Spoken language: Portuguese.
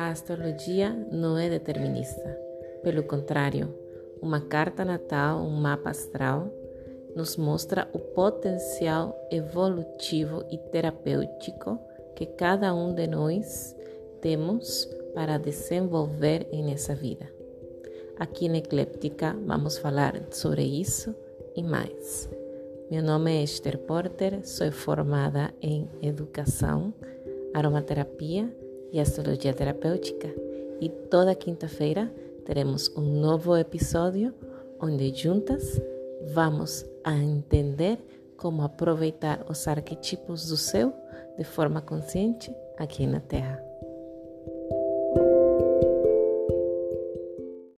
A astrologia não é determinista. Pelo contrário, uma carta natal, um mapa astral, nos mostra o potencial evolutivo e terapêutico que cada um de nós temos para desenvolver em essa vida. Aqui na Ecléptica vamos falar sobre isso e mais. Meu nome é Esther Porter, sou formada em Educação, Aromaterapia e Astrologia Terapêutica e toda quinta-feira teremos um novo episódio onde juntas vamos a entender como aproveitar os arquetipos do céu de forma consciente aqui na Terra.